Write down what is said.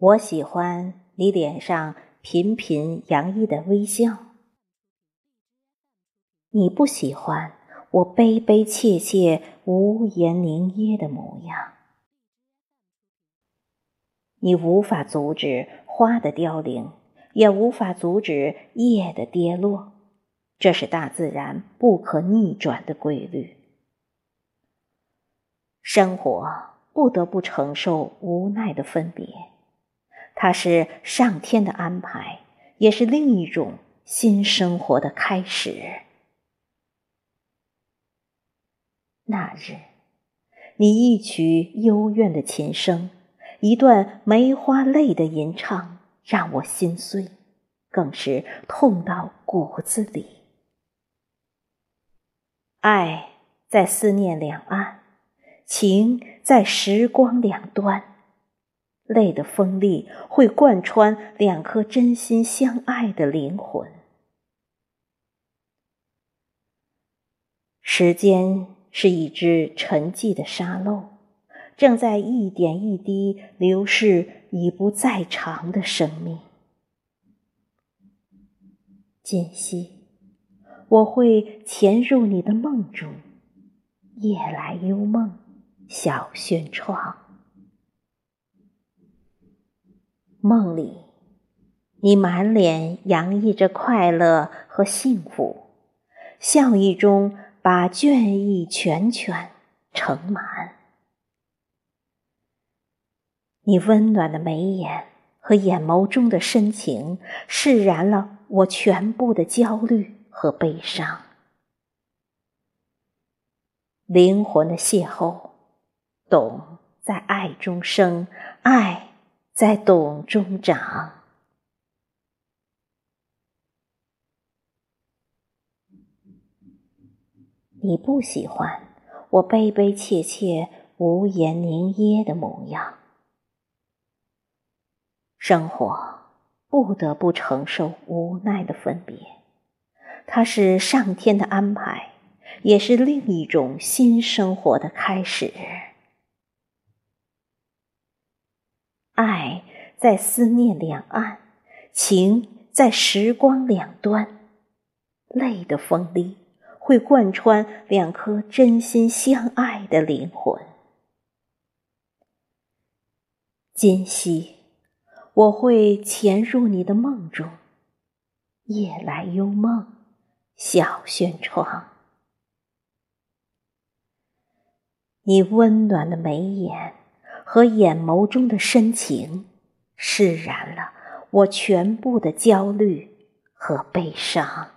我喜欢你脸上频频洋溢的微笑，你不喜欢我悲悲切切、无言凝噎的模样。你无法阻止花的凋零，也无法阻止叶的跌落，这是大自然不可逆转的规律。生活不得不承受无奈的分别。它是上天的安排，也是另一种新生活的开始。那日，你一曲幽怨的琴声，一段梅花泪的吟唱，让我心碎，更是痛到骨子里。爱在思念两岸，情在时光两端。泪的锋利会贯穿两颗真心相爱的灵魂。时间是一只沉寂的沙漏，正在一点一滴流逝已不在长的生命。今夕，我会潜入你的梦中，夜来幽梦，小轩窗。梦里，你满脸洋溢着快乐和幸福，笑意中把倦意全全盛满。你温暖的眉眼和眼眸中的深情，释然了我全部的焦虑和悲伤。灵魂的邂逅，懂在爱中生，爱。在懂中长。你不喜欢我悲悲切切、无言凝噎的模样。生活不得不承受无奈的分别，它是上天的安排，也是另一种新生活的开始。爱在思念两岸，情在时光两端，泪的锋利会贯穿两颗真心相爱的灵魂。今夕，我会潜入你的梦中，夜来幽梦，小轩窗，你温暖的眉眼。和眼眸中的深情，释然了我全部的焦虑和悲伤。